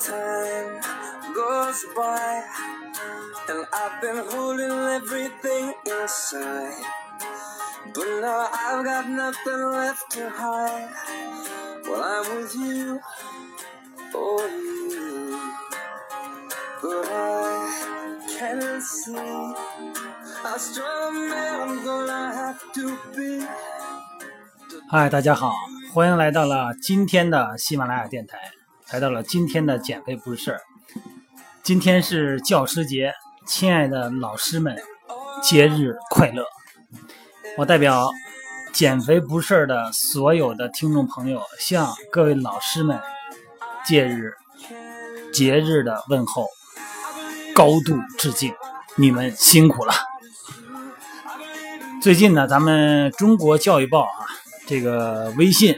Time goes by, and I've been holding everything inside. But now I've got nothing left to hide. Well, I'm with you, oh you. But I can't see 嗨，大家好，欢迎来到了今天的喜马拉雅电台，来到了今天的减肥不是事儿。今天是教师节，亲爱的老师们，节日快乐！我代表减肥不是事儿的所有的听众朋友，向各位老师们节日节日的问候，高度致敬，你们辛苦了。最近呢，咱们中国教育报啊，这个微信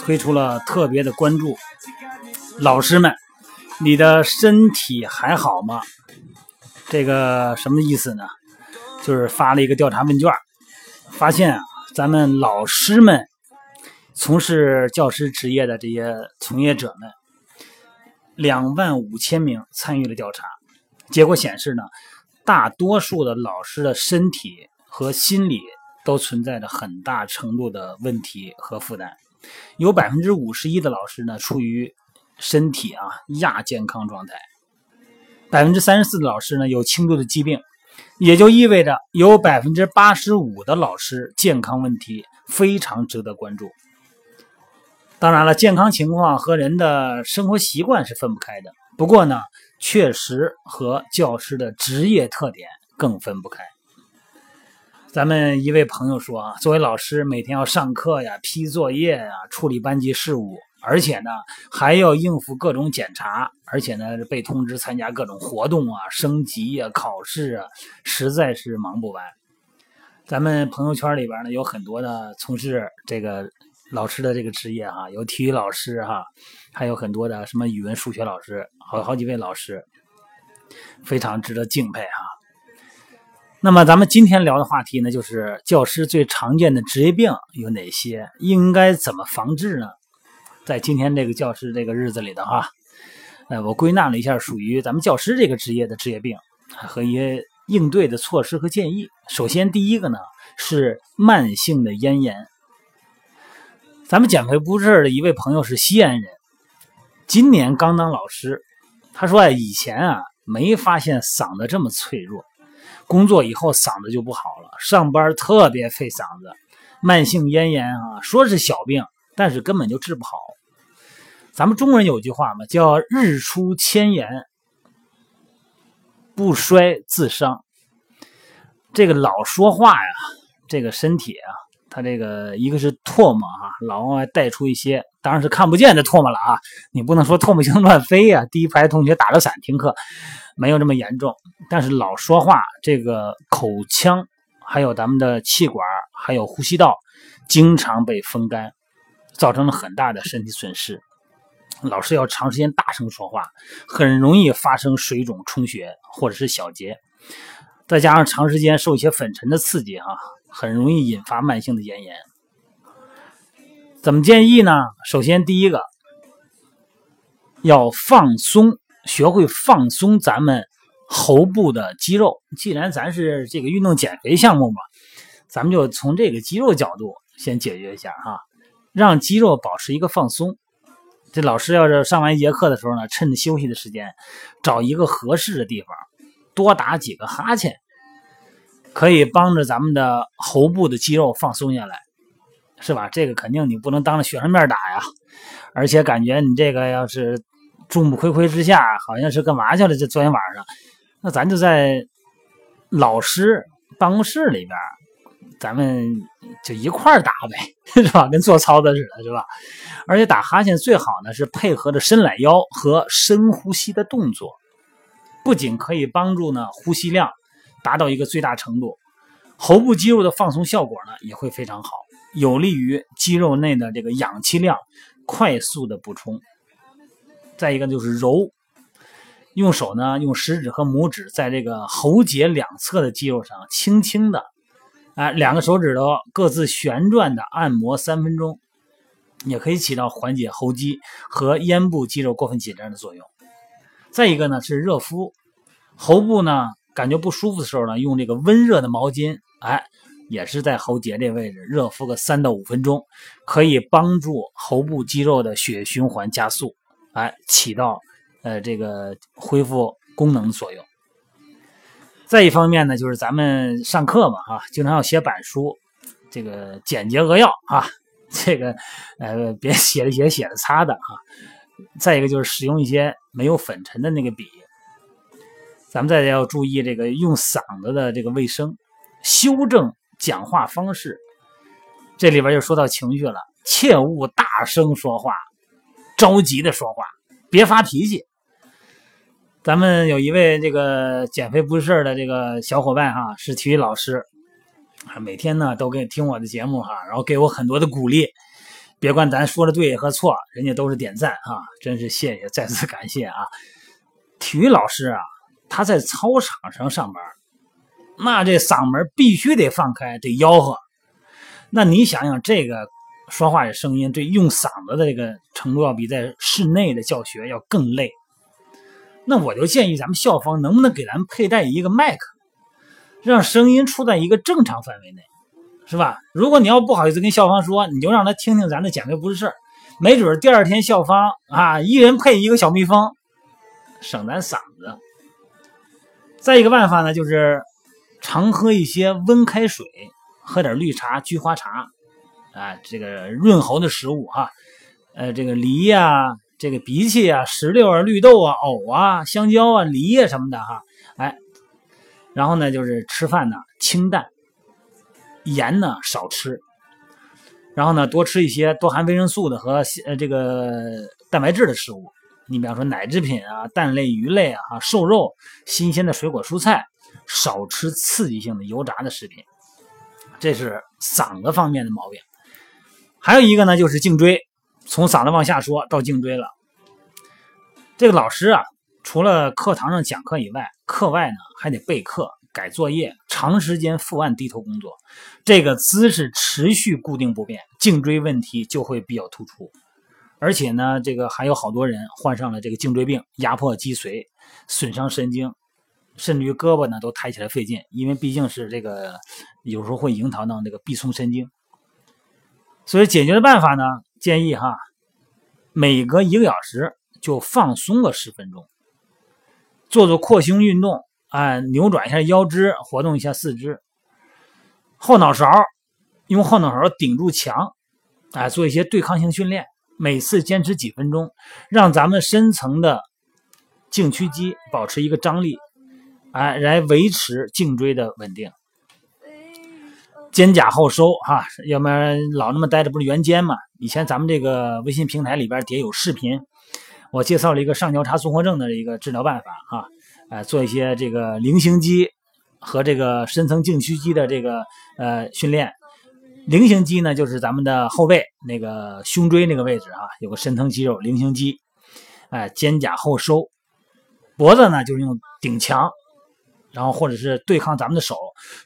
推出了特别的关注，老师们，你的身体还好吗？这个什么意思呢？就是发了一个调查问卷，发现啊，咱们老师们从事教师职业的这些从业者们，两万五千名参与了调查，结果显示呢，大多数的老师的身体和心理都存在着很大程度的问题和负担，有百分之五十一的老师呢处于身体啊亚健康状态，百分之三十四的老师呢有轻度的疾病，也就意味着有百分之八十五的老师健康问题非常值得关注。当然了，健康情况和人的生活习惯是分不开的，不过呢，确实和教师的职业特点更分不开。咱们一位朋友说啊，作为老师，每天要上课呀、批作业呀、处理班级事务，而且呢还要应付各种检查，而且呢被通知参加各种活动啊、升级呀、考试啊，实在是忙不完。咱们朋友圈里边呢有很多的从事这个老师的这个职业哈，有体育老师哈，还有很多的什么语文、数学老师，好好几位老师，非常值得敬佩哈。那么咱们今天聊的话题呢，就是教师最常见的职业病有哪些，应该怎么防治呢？在今天这个教师这个日子里的哈，呃，我归纳了一下属于咱们教师这个职业的职业病和一些应对的措施和建议。首先，第一个呢是慢性的咽炎。咱们减肥不是的一位朋友是西安人，今年刚当老师，他说啊，以前啊没发现嗓子这么脆弱。工作以后嗓子就不好了，上班特别费嗓子，慢性咽炎啊，说是小病，但是根本就治不好。咱们中国人有句话嘛，叫“日出千言，不衰自伤”。这个老说话呀，这个身体啊，他这个一个是唾沫啊，老往外带出一些，当然是看不见的唾沫了啊，你不能说唾沫星乱飞呀。第一排同学打着伞听课。没有这么严重，但是老说话，这个口腔，还有咱们的气管，还有呼吸道，经常被风干，造成了很大的身体损失。老师要长时间大声说话，很容易发生水肿、充血或者是小结，再加上长时间受一些粉尘的刺激，哈，很容易引发慢性的咽炎。怎么建议呢？首先，第一个要放松。学会放松咱们喉部的肌肉。既然咱是这个运动减肥项目嘛，咱们就从这个肌肉角度先解决一下哈，让肌肉保持一个放松。这老师要是上完一节课的时候呢，趁着休息的时间，找一个合适的地方，多打几个哈欠，可以帮着咱们的喉部的肌肉放松下来，是吧？这个肯定你不能当着学生面打呀，而且感觉你这个要是。众目睽睽之下，好像是干嘛去了？这昨天晚上，那咱就在老师办公室里边，咱们就一块儿打呗，是吧？跟做操的似的，是吧？而且打哈欠最好呢是配合着伸懒腰和深呼吸的动作，不仅可以帮助呢呼吸量达到一个最大程度，喉部肌肉的放松效果呢也会非常好，有利于肌肉内的这个氧气量快速的补充。再一个就是揉，用手呢，用食指和拇指在这个喉结两侧的肌肉上轻轻的，哎，两个手指头各自旋转的按摩三分钟，也可以起到缓解喉肌和咽部肌肉过分紧张的作用。再一个呢是热敷，喉部呢感觉不舒服的时候呢，用这个温热的毛巾，哎，也是在喉结这位置热敷个三到五分钟，可以帮助喉部肌肉的血液循环加速，哎，起到呃这个恢复功能的作用。再一方面呢，就是咱们上课嘛，哈，经常要写板书，这个简洁扼要啊，这个呃别写着写着写着擦的啊。再一个就是使用一些没有粉尘的那个笔。咱们再要注意这个用嗓子的这个卫生，修正讲话方式。这里边就说到情绪了，切勿大声说话，着急的说话，别发脾气。咱们有一位这个减肥不是事的这个小伙伴哈，是体育老师，每天呢都给听我的节目哈，然后给我很多的鼓励。别管咱说的对和错，人家都是点赞啊，真是谢谢，再次感谢啊！体育老师啊，他在操场上上班，那这嗓门必须得放开，得吆喝。那你想想，这个说话的声音，这用嗓子的这个程度，要比在室内的教学要更累。那我就建议咱们校方能不能给咱们佩戴一个麦克，让声音处在一个正常范围内，是吧？如果你要不好意思跟校方说，你就让他听听咱的减肥不是事儿，没准第二天校方啊，一人配一个小蜜蜂，省咱嗓子。再一个办法呢，就是常喝一些温开水，喝点绿茶、菊花茶，啊，这个润喉的食物哈，呃，这个梨呀。这个荸荠啊、石榴啊、绿豆啊、藕啊、香蕉啊、梨啊什么的哈，哎，然后呢就是吃饭呢清淡，盐呢少吃，然后呢多吃一些多含维生素的和呃这个蛋白质的食物，你比方说奶制品啊、蛋类、鱼类啊、瘦肉、新鲜的水果蔬菜，少吃刺激性的油炸的食品，这是嗓子方面的毛病。还有一个呢就是颈椎。从嗓子往下说到颈椎了。这个老师啊，除了课堂上讲课以外，课外呢还得备课、改作业，长时间伏案低头工作，这个姿势持续固定不变，颈椎问题就会比较突出。而且呢，这个还有好多人患上了这个颈椎病，压迫脊髓，损伤神经，甚至于胳膊呢都抬起来费劲，因为毕竟是这个有时候会影响到那个臂松神经。所以解决的办法呢？建议哈，每隔一个小时就放松个十分钟，做做扩胸运动，哎，扭转一下腰肢，活动一下四肢。后脑勺用后脑勺顶住墙，哎，做一些对抗性训练，每次坚持几分钟，让咱们深层的颈屈肌保持一个张力，哎，来维持颈椎的稳定。肩胛后收哈，要不然老那么待着不是圆肩吗？以前咱们这个微信平台里边底下有视频，我介绍了一个上交叉综合症的一个治疗办法哈，哎，做一些这个菱形肌和这个深层颈屈肌的这个呃训练。菱形肌呢，就是咱们的后背那个胸椎那个位置啊，有个深层肌肉菱形肌，哎，肩胛后收。脖子呢，就是用顶墙，然后或者是对抗咱们的手，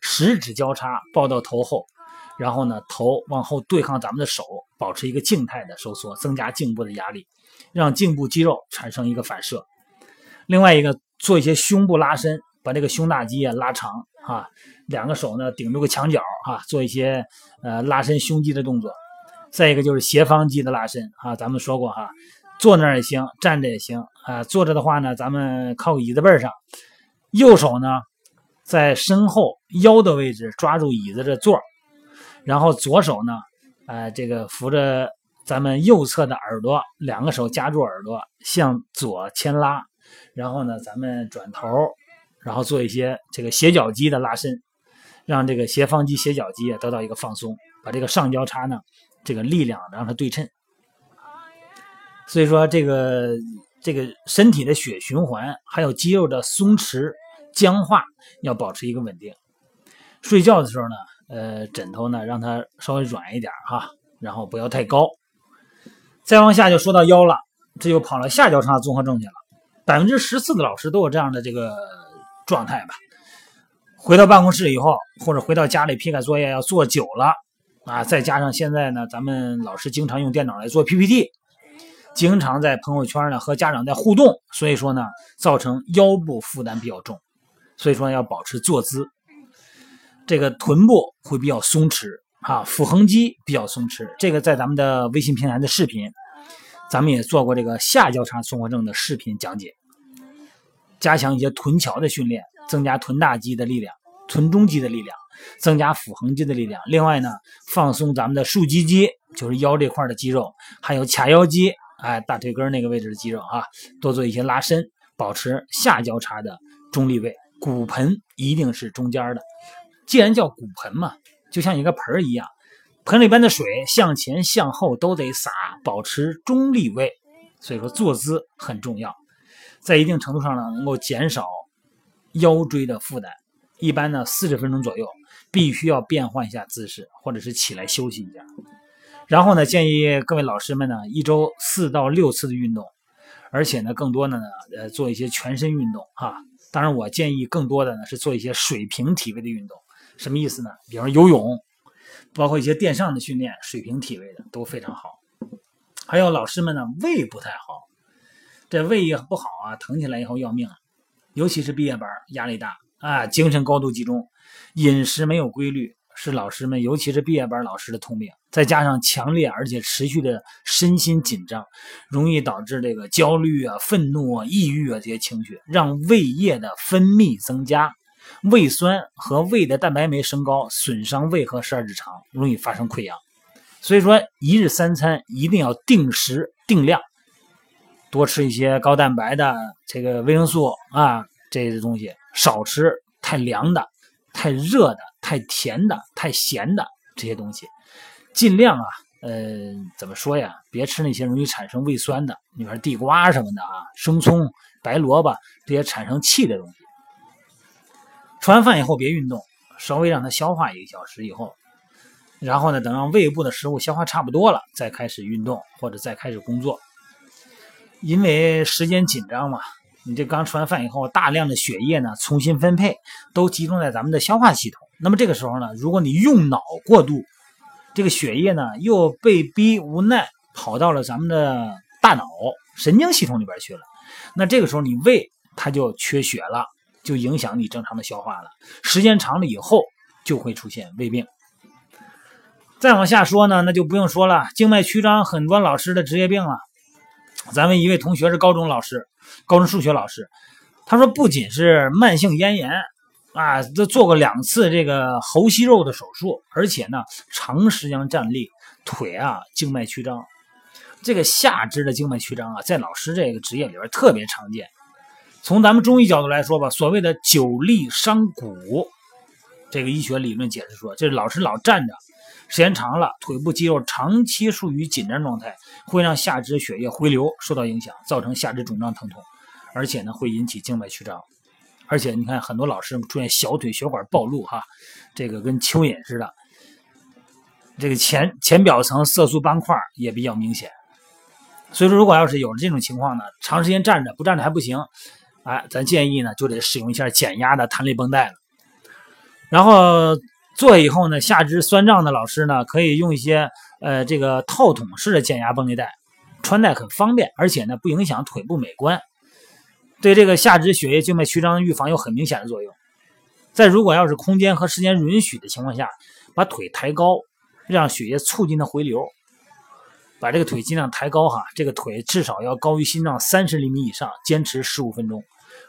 十指交叉抱到头后。然后呢，头往后对抗咱们的手，保持一个静态的收缩，增加颈部的压力，让颈部肌肉产生一个反射。另外一个，做一些胸部拉伸，把这个胸大肌啊拉长啊，两个手呢顶住个墙角啊，做一些呃拉伸胸肌的动作。再一个就是斜方肌的拉伸啊，咱们说过哈，坐那儿也行，站着也行啊。坐着的话呢，咱们靠椅子背上，右手呢在身后腰的位置抓住椅子的座。然后左手呢，呃，这个扶着咱们右侧的耳朵，两个手夹住耳朵，向左牵拉。然后呢，咱们转头，然后做一些这个斜角肌的拉伸，让这个斜方肌、斜角肌得到一个放松，把这个上交叉呢，这个力量让它对称。所以说，这个这个身体的血循环，还有肌肉的松弛、僵化，要保持一个稳定。睡觉的时候呢。呃，枕头呢，让它稍微软一点哈，然后不要太高。再往下就说到腰了，这就跑了下交叉综合症去了。百分之十四的老师都有这样的这个状态吧。回到办公室以后，或者回到家里批改作业要做久了啊，再加上现在呢，咱们老师经常用电脑来做 PPT，经常在朋友圈呢和家长在互动，所以说呢，造成腰部负担比较重，所以说要保持坐姿，这个臀部会比较松弛啊，腹横肌比较松弛。这个在咱们的微信平台的视频，咱们也做过这个下交叉综合症的视频讲解，加强一些臀桥的训练。增加臀大肌的力量，臀中肌的力量，增加腹横肌的力量。另外呢，放松咱们的竖脊肌，就是腰这块的肌肉，还有髂腰肌，哎，大腿根那个位置的肌肉啊，多做一些拉伸，保持下交叉的中立位。骨盆一定是中间的。既然叫骨盆嘛，就像一个盆一样，盆里边的水向前向后都得洒，保持中立位。所以说坐姿很重要，在一定程度上呢，能够减少。腰椎的负担，一般呢四十分钟左右，必须要变换一下姿势，或者是起来休息一下。然后呢，建议各位老师们呢，一周四到六次的运动，而且呢，更多的呢，呃，做一些全身运动哈。当然，我建议更多的呢是做一些水平体位的运动。什么意思呢？比方游泳，包括一些垫上的训练，水平体位的都非常好。还有老师们呢，胃不太好，这胃也不好啊，疼起来以后要命。尤其是毕业班压力大啊，精神高度集中，饮食没有规律，是老师们，尤其是毕业班老师的通病。再加上强烈而且持续的身心紧张，容易导致这个焦虑啊、愤怒啊、抑郁啊这些情绪，让胃液的分泌增加，胃酸和胃的蛋白酶升高，损伤胃和十二指肠，容易发生溃疡。所以说，一日三餐一定要定时定量。多吃一些高蛋白的这个维生素啊，这些东西少吃太凉的、太热的、太甜的、太咸的这些东西，尽量啊，呃，怎么说呀？别吃那些容易产生胃酸的，你说地瓜什么的啊，生葱、白萝卜这些产生气的东西。吃完饭以后别运动，稍微让它消化一个小时以后，然后呢，等让胃部的食物消化差不多了，再开始运动或者再开始工作。因为时间紧张嘛，你这刚吃完饭以后，大量的血液呢重新分配，都集中在咱们的消化系统。那么这个时候呢，如果你用脑过度，这个血液呢又被逼无奈跑到了咱们的大脑神经系统里边去了，那这个时候你胃它就缺血了，就影响你正常的消化了。时间长了以后，就会出现胃病。再往下说呢，那就不用说了，静脉曲张很多老师的职业病了。咱们一位同学是高中老师，高中数学老师，他说不仅是慢性咽炎啊，都做过两次这个喉息肉的手术，而且呢，长时间站立，腿啊静脉曲张，这个下肢的静脉曲张啊，在老师这个职业里边特别常见。从咱们中医角度来说吧，所谓的久立伤骨，这个医学理论解释说，就是老师老站着。时间长了，腿部肌肉长期处于紧张状态，会让下肢血液回流受到影响，造成下肢肿胀疼痛，而且呢会引起静脉曲张。而且你看，很多老师出现小腿血管暴露，哈，这个跟蚯蚓似的。这个前前表层色素斑块也比较明显。所以说，如果要是有这种情况呢，长时间站着不站着还不行，哎，咱建议呢就得使用一下减压的弹力绷带了。然后。做下以后呢，下肢酸胀的老师呢，可以用一些呃这个套筒式的减压绷带，穿戴很方便，而且呢不影响腿部美观，对这个下肢血液静脉曲张预防有很明显的作用。再如果要是空间和时间允许的情况下，把腿抬高，让血液促进的回流，把这个腿尽量抬高哈，这个腿至少要高于心脏三十厘米以上，坚持十五分钟，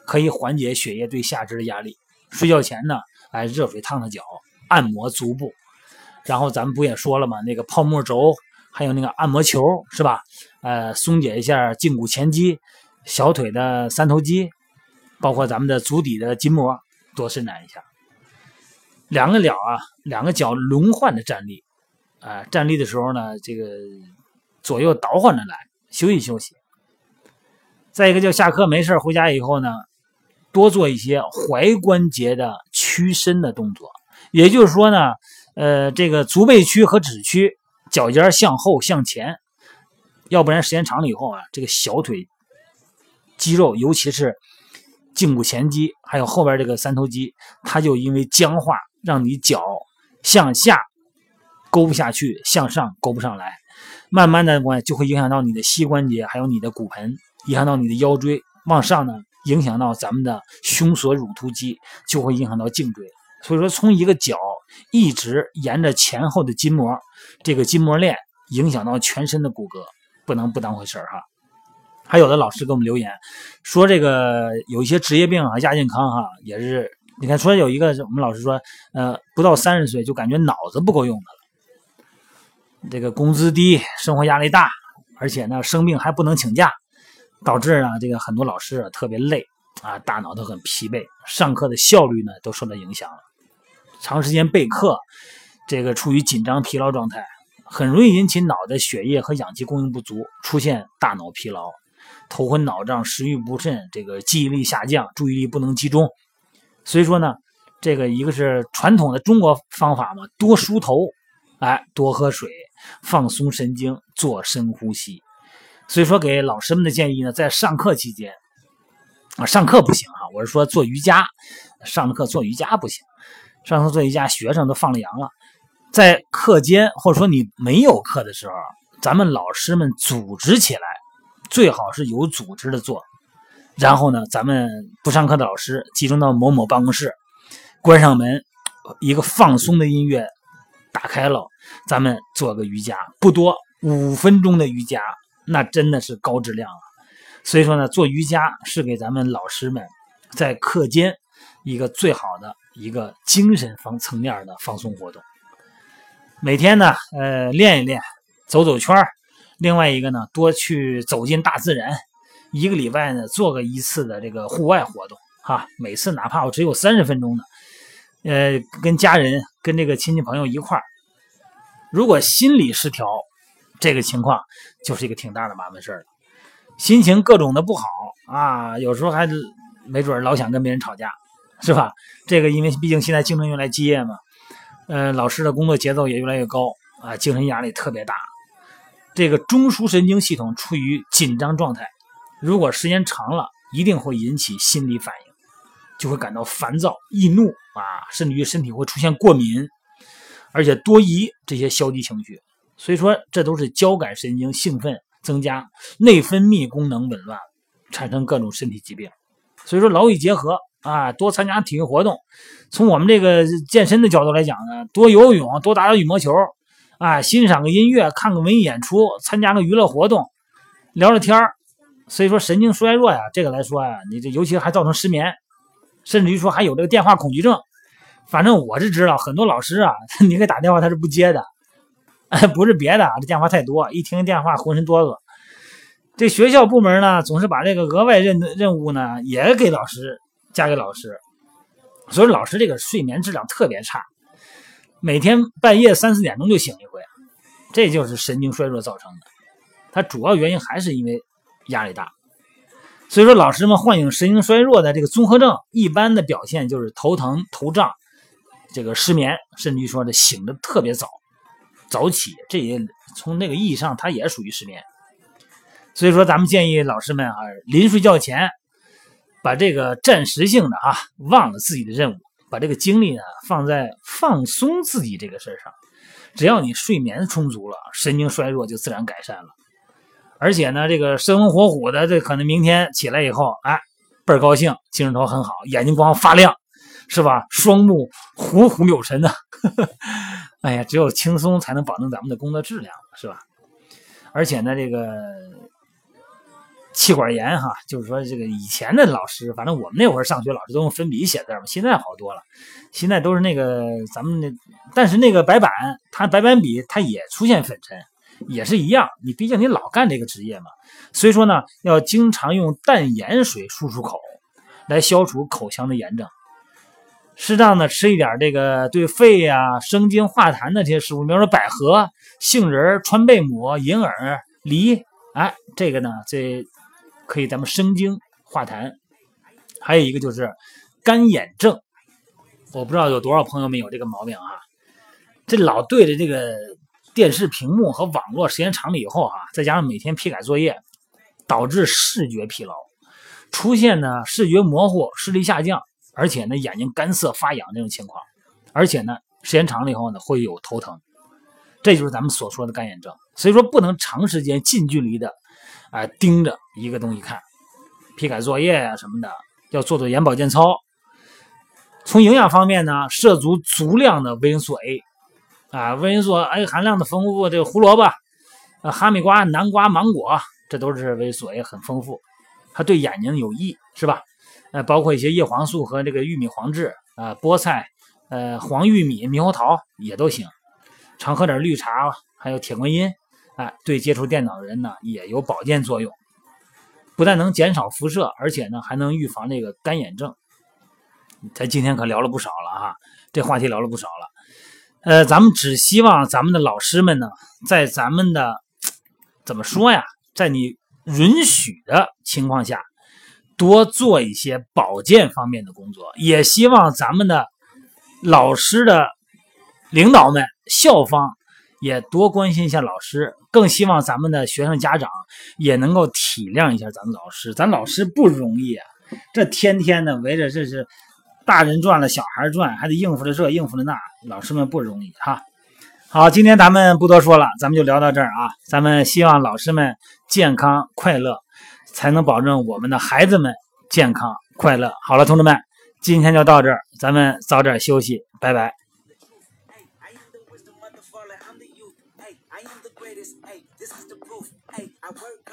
可以缓解血液对下肢的压力。睡觉前呢，哎热水烫烫脚。按摩足部，然后咱们不也说了吗？那个泡沫轴，还有那个按摩球，是吧？呃，松解一下胫骨前肌、小腿的三头肌，包括咱们的足底的筋膜，多伸展一下。两个脚啊，两个脚轮换的站立，啊，站立的时候呢，这个左右倒换着来，休息休息。再一个，就下课没事回家以后呢，多做一些踝关节的屈伸的动作。也就是说呢，呃，这个足背屈和趾屈，脚尖向后向前，要不然时间长了以后啊，这个小腿肌肉，尤其是胫骨前肌，还有后边这个三头肌，它就因为僵化，让你脚向下勾不下去，向上勾不上来，慢慢的关就会影响到你的膝关节，还有你的骨盆，影响到你的腰椎，往上呢，影响到咱们的胸锁乳突肌，就会影响到颈椎。所以说，从一个脚一直沿着前后的筋膜，这个筋膜链影响到全身的骨骼，不能不当回事哈。还有的老师给我们留言说，这个有一些职业病啊，亚健康哈，也是你看，说有一个我们老师说，呃，不到三十岁就感觉脑子不够用的了，这个工资低，生活压力大，而且呢生病还不能请假，导致呢这个很多老师啊特别累啊，大脑都很疲惫，上课的效率呢都受到影响了，长时间备课，这个处于紧张疲劳状态，很容易引起脑袋血液和氧气供应不足，出现大脑疲劳。头昏脑胀、食欲不振，这个记忆力下降、注意力不能集中。所以说呢，这个一个是传统的中国方法嘛，多梳头，哎，多喝水，放松神经，做深呼吸。所以说，给老师们的建议呢，在上课期间啊，上课不行哈，我是说做瑜伽，上课做瑜伽不行，上次做瑜伽，学生都放了羊了。在课间或者说你没有课的时候，咱们老师们组织起来。最好是有组织的做，然后呢，咱们不上课的老师集中到某某办公室，关上门，一个放松的音乐打开了，咱们做个瑜伽，不多，五分钟的瑜伽，那真的是高质量了。所以说呢，做瑜伽是给咱们老师们在课间一个最好的一个精神方层面的放松活动。每天呢，呃，练一练，走走圈。另外一个呢，多去走进大自然，一个礼拜呢做个一次的这个户外活动，哈，每次哪怕我只有三十分钟呢，呃，跟家人、跟这个亲戚朋友一块儿。如果心理失调，这个情况就是一个挺大的麻烦事儿了，心情各种的不好啊，有时候还没准老想跟别人吵架，是吧？这个因为毕竟现在竞争越来越激烈嘛，呃，老师的工作节奏也越来越高啊，精神压力特别大。这个中枢神经系统处于紧张状态，如果时间长了，一定会引起心理反应，就会感到烦躁、易怒啊，甚至于身体会出现过敏，而且多疑这些消极情绪。所以说，这都是交感神经兴奋增加，内分泌功能紊乱，产生各种身体疾病。所以说，劳逸结合啊，多参加体育活动。从我们这个健身的角度来讲呢，多游泳，多打打羽毛球。啊，欣赏个音乐，看个文艺演出，参加个娱乐活动，聊聊天所以说神经衰弱呀，这个来说呀，你这尤其还造成失眠，甚至于说还有这个电话恐惧症。反正我是知道，很多老师啊，你给打电话他是不接的，不是别的，这电话太多，一听电话浑身哆嗦。这学校部门呢，总是把这个额外任任务呢也给老师加给老师，所以老师这个睡眠质量特别差。每天半夜三四点钟就醒一回，这就是神经衰弱造成的。它主要原因还是因为压力大。所以说，老师们患有神经衰弱的这个综合症，一般的表现就是头疼、头胀，这个失眠，甚至于说这醒的特别早，早起，这也从那个意义上，它也属于失眠。所以说，咱们建议老师们啊，临睡觉前，把这个暂时性的啊，忘了自己的任务。把这个精力呢放在放松自己这个事儿上，只要你睡眠充足了，神经衰弱就自然改善了。而且呢，这个生龙活虎的，这可能明天起来以后，哎，倍儿高兴，精神头很好，眼睛光发亮，是吧？双目虎虎有神的。哎呀，只有轻松才能保证咱们的工作质量，是吧？而且呢，这个。气管炎哈，就是说这个以前的老师，反正我们那会儿上学，老师都用粉笔写字嘛。现在好多了，现在都是那个咱们那，但是那个白板，它白板笔它也出现粉尘，也是一样。你毕竟你老干这个职业嘛，所以说呢，要经常用淡盐水漱漱口，来消除口腔的炎症。适当的吃一点这个对肺呀、生津化痰的这些食物，比如说百合、杏仁、川贝母、银耳、梨，哎，这个呢，这。可以咱们生津化痰，还有一个就是干眼症，我不知道有多少朋友们有这个毛病啊？这老对着这个电视屏幕和网络时间长了以后啊，再加上每天批改作业，导致视觉疲劳，出现呢视觉模糊、视力下降，而且呢眼睛干涩发痒这种情况，而且呢时间长了以后呢会有头疼，这就是咱们所说的干眼症。所以说不能长时间近距离的啊盯着一个东西看，批改作业呀什么的，要做做眼保健操。从营养方面呢，摄足足量的维生素 A，啊，维生素 A 含量的丰富，这个胡萝卜、哈密瓜、南瓜、芒果，这都是维生素 A 很丰富，它对眼睛有益，是吧？呃，包括一些叶黄素和这个玉米黄质啊，菠菜、呃黄玉米、猕猴桃也都行。常喝点绿茶，还有铁观音，哎，对接触电脑的人呢也有保健作用，不但能减少辐射，而且呢还能预防这个干眼症。咱今天可聊了不少了哈，这话题聊了不少了。呃，咱们只希望咱们的老师们呢，在咱们的怎么说呀，在你允许的情况下，多做一些保健方面的工作。也希望咱们的老师的领导们、校方也多关心一下老师。更希望咱们的学生家长也能够体谅一下咱们老师。咱老师不容易啊，这天天的围着这是。大人转了，小孩转，还得应付着这，应付着那，老师们不容易哈。好，今天咱们不多说了，咱们就聊到这儿啊。咱们希望老师们健康快乐，才能保证我们的孩子们健康快乐。好了，同志们，今天就到这儿，咱们早点休息，拜拜。